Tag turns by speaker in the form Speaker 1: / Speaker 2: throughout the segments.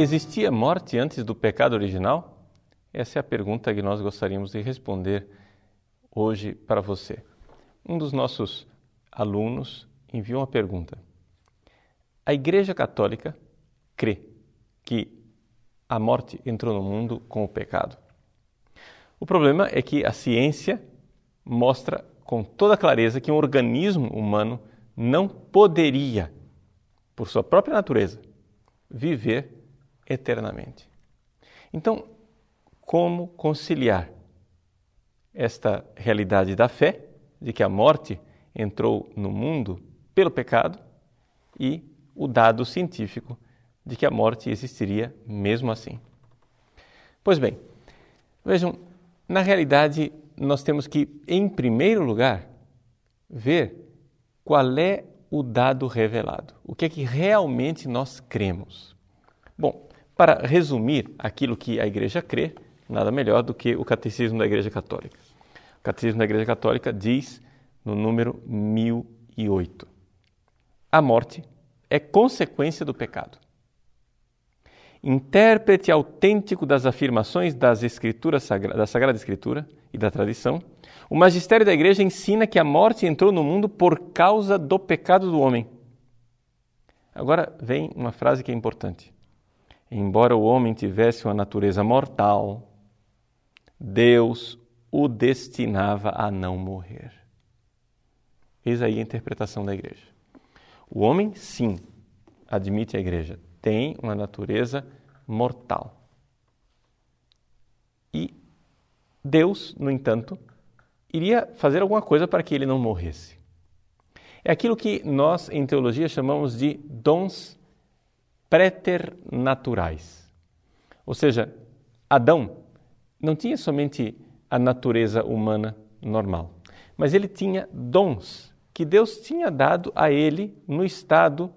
Speaker 1: Existia morte antes do pecado original? Essa é a pergunta que nós gostaríamos de responder hoje para você. Um dos nossos alunos enviou uma pergunta. A Igreja Católica crê que a morte entrou no mundo com o pecado. O problema é que a ciência mostra com toda clareza que um organismo humano não poderia, por sua própria natureza, viver eternamente. Então, como conciliar esta realidade da fé, de que a morte entrou no mundo pelo pecado, e o dado científico de que a morte existiria mesmo assim? Pois bem, vejam, na realidade, nós temos que, em primeiro lugar, ver qual é o dado revelado, o que é que realmente nós cremos. Bom, para resumir aquilo que a Igreja crê, nada melhor do que o Catecismo da Igreja Católica. O Catecismo da Igreja Católica diz no número 1008: A morte é consequência do pecado. Intérprete autêntico das afirmações das escrituras da Sagrada Escritura e da tradição, o magistério da Igreja ensina que a morte entrou no mundo por causa do pecado do homem. Agora vem uma frase que é importante. Embora o homem tivesse uma natureza mortal, Deus o destinava a não morrer. Eis aí a interpretação da igreja. O homem, sim, admite a igreja, tem uma natureza mortal. E Deus, no entanto, iria fazer alguma coisa para que ele não morresse. É aquilo que nós, em teologia, chamamos de dons preternaturais. Ou seja, Adão não tinha somente a natureza humana normal, mas ele tinha dons que Deus tinha dado a ele no estado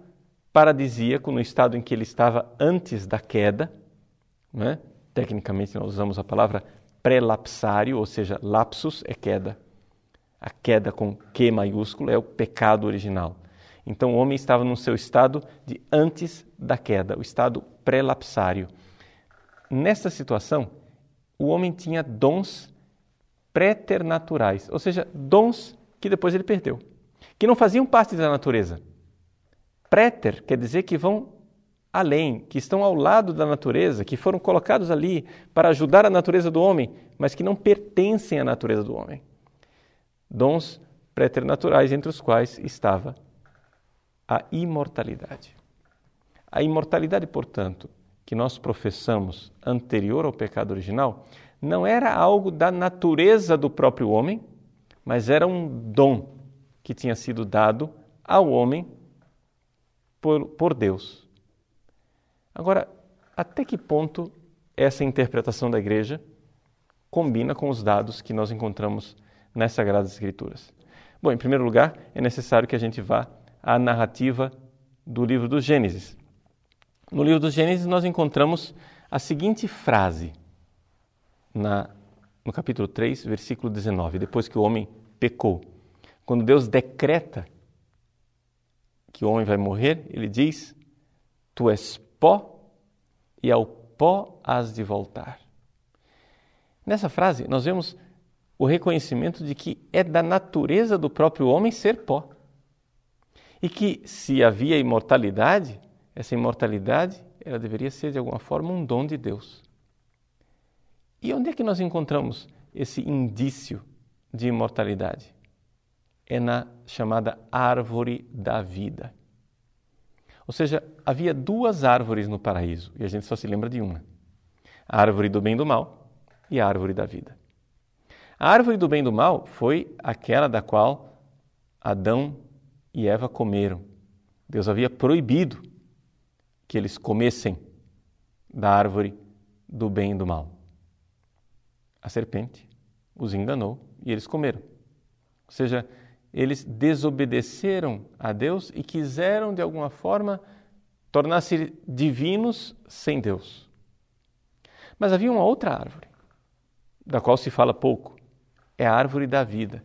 Speaker 1: paradisíaco, no estado em que ele estava antes da queda. Né? Tecnicamente, nós usamos a palavra pré-lapsário, ou seja, lapsus é queda. A queda com Q maiúsculo é o pecado original. Então o homem estava no seu estado de antes da queda, o estado pré-lapsário. Nesta situação, o homem tinha dons préternaturais, ou seja, dons que depois ele perdeu, que não faziam parte da natureza. Préter quer dizer que vão além, que estão ao lado da natureza, que foram colocados ali para ajudar a natureza do homem, mas que não pertencem à natureza do homem. Dons préternaturais, entre os quais estava a imortalidade. A imortalidade, portanto, que nós professamos anterior ao pecado original, não era algo da natureza do próprio homem, mas era um dom que tinha sido dado ao homem por, por Deus. Agora, até que ponto essa interpretação da igreja combina com os dados que nós encontramos nas Sagradas Escrituras? Bom, em primeiro lugar, é necessário que a gente vá a narrativa do livro do Gênesis. No livro do Gênesis, nós encontramos a seguinte frase, na, no capítulo 3, versículo 19, depois que o homem pecou. Quando Deus decreta que o homem vai morrer, ele diz: Tu és pó e ao pó has de voltar. Nessa frase, nós vemos o reconhecimento de que é da natureza do próprio homem ser pó e que se havia imortalidade, essa imortalidade ela deveria ser de alguma forma um dom de Deus. E onde é que nós encontramos esse indício de imortalidade? É na chamada árvore da vida. Ou seja, havia duas árvores no paraíso e a gente só se lembra de uma: a árvore do bem e do mal e a árvore da vida. A árvore do bem e do mal foi aquela da qual Adão e Eva comeram. Deus havia proibido que eles comessem da árvore do bem e do mal. A serpente os enganou e eles comeram. Ou seja, eles desobedeceram a Deus e quiseram, de alguma forma, tornar-se divinos sem Deus. Mas havia uma outra árvore, da qual se fala pouco, é a árvore da vida.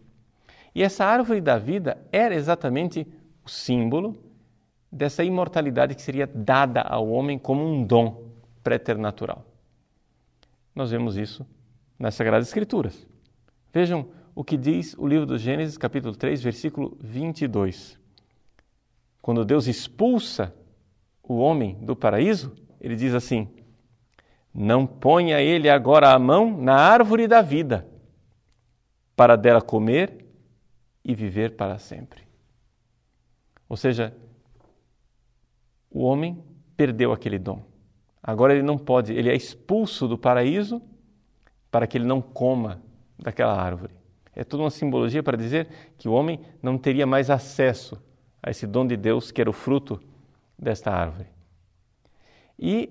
Speaker 1: E essa árvore da vida era exatamente o símbolo dessa imortalidade que seria dada ao homem como um dom. preternatural. Nós vemos isso nas Sagradas Escrituras. Vejam o que diz o livro do Gênesis, capítulo 3, versículo 22. Quando Deus expulsa o homem do paraíso, ele diz assim: Não ponha ele agora a mão na árvore da vida, para dela comer e viver para sempre. Ou seja, o homem perdeu aquele dom. Agora ele não pode, ele é expulso do paraíso para que ele não coma daquela árvore. É toda uma simbologia para dizer que o homem não teria mais acesso a esse dom de Deus que era o fruto desta árvore. E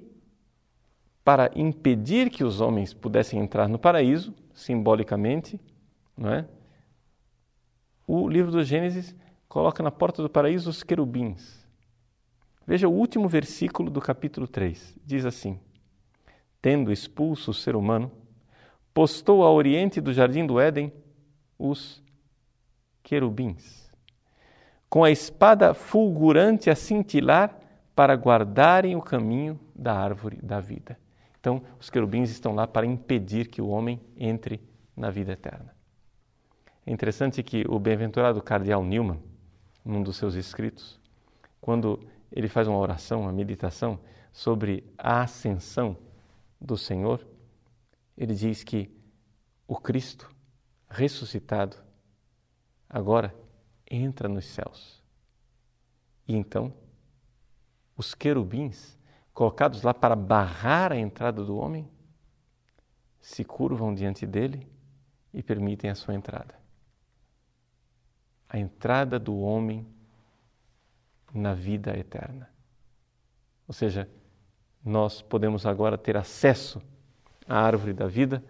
Speaker 1: para impedir que os homens pudessem entrar no paraíso, simbolicamente, não é? O livro do Gênesis coloca na porta do paraíso os querubins. Veja o último versículo do capítulo 3. Diz assim: Tendo expulso o ser humano, postou a oriente do jardim do Éden os querubins, com a espada fulgurante a cintilar para guardarem o caminho da árvore da vida. Então, os querubins estão lá para impedir que o homem entre na vida eterna. É interessante que o bem-aventurado cardeal Newman, num dos seus escritos, quando ele faz uma oração, uma meditação sobre a ascensão do Senhor, ele diz que o Cristo ressuscitado agora entra nos céus. E então, os querubins, colocados lá para barrar a entrada do homem, se curvam diante dele e permitem a sua entrada. A entrada do homem na vida eterna. Ou seja, nós podemos agora ter acesso à árvore da vida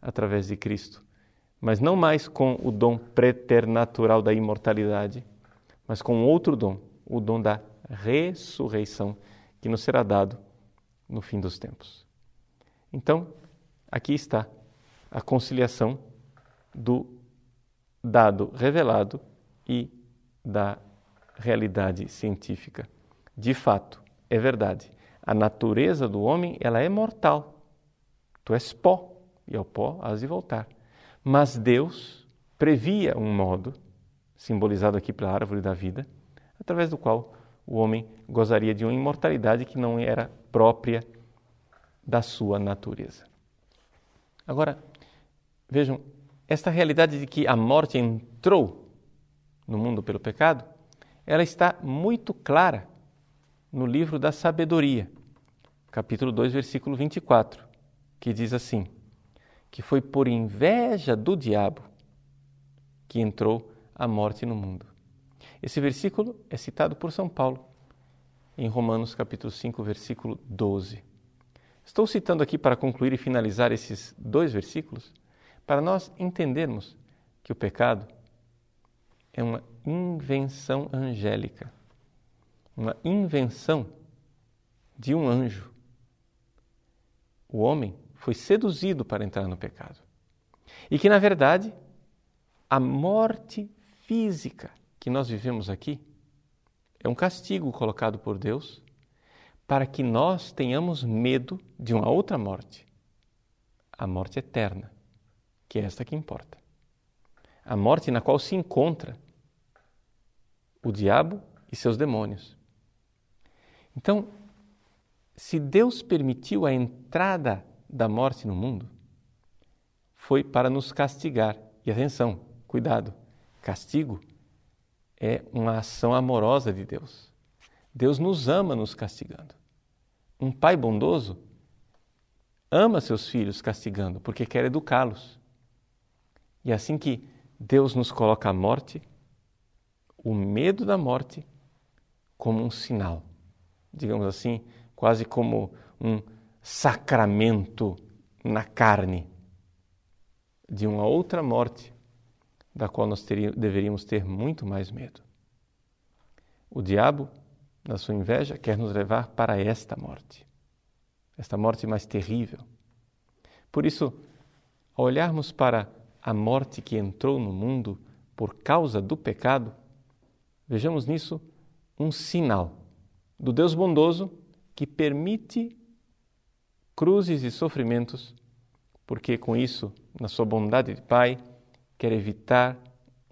Speaker 1: através de Cristo, mas não mais com o dom preternatural da imortalidade, mas com outro dom, o dom da ressurreição, que nos será dado no fim dos tempos. Então, aqui está a conciliação do dado revelado e da realidade científica. De fato, é verdade. A natureza do homem, ela é mortal. Tu és pó e ao pó has de voltar. Mas Deus previa um modo, simbolizado aqui pela árvore da vida, através do qual o homem gozaria de uma imortalidade que não era própria da sua natureza. Agora, vejam, esta realidade de que a morte entrou no mundo pelo pecado, ela está muito clara no livro da Sabedoria, capítulo 2, versículo 24, que diz assim: que foi por inveja do diabo que entrou a morte no mundo. Esse versículo é citado por São Paulo em Romanos capítulo 5, versículo 12. Estou citando aqui para concluir e finalizar esses dois versículos para nós entendermos que o pecado é uma invenção angélica, uma invenção de um anjo. O homem foi seduzido para entrar no pecado. E que, na verdade, a morte física que nós vivemos aqui é um castigo colocado por Deus para que nós tenhamos medo de uma outra morte, a morte eterna, que é esta que importa. A morte na qual se encontra o diabo e seus demônios. Então, se Deus permitiu a entrada da morte no mundo foi para nos castigar. E atenção, cuidado, castigo é uma ação amorosa de Deus. Deus nos ama nos castigando. Um pai bondoso ama seus filhos castigando porque quer educá-los. E assim que Deus nos coloca a morte, o medo da morte, como um sinal, digamos assim, quase como um sacramento na carne de uma outra morte, da qual nós teríamos, deveríamos ter muito mais medo. O diabo, na sua inveja, quer nos levar para esta morte, esta morte mais terrível. Por isso, ao olharmos para a morte que entrou no mundo por causa do pecado, vejamos nisso um sinal do Deus bondoso que permite cruzes e sofrimentos, porque com isso, na sua bondade de Pai, quer evitar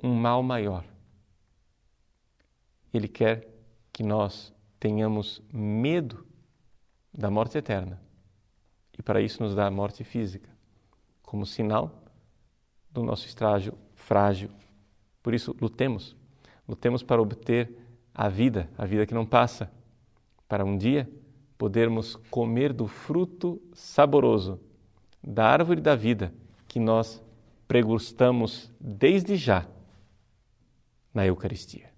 Speaker 1: um mal maior. Ele quer que nós tenhamos medo da morte eterna. E para isso nos dá a morte física, como sinal do nosso estágio frágil. Por isso, lutemos. Lutemos para obter a vida, a vida que não passa, para um dia podermos comer do fruto saboroso da árvore da vida que nós pregustamos desde já na Eucaristia.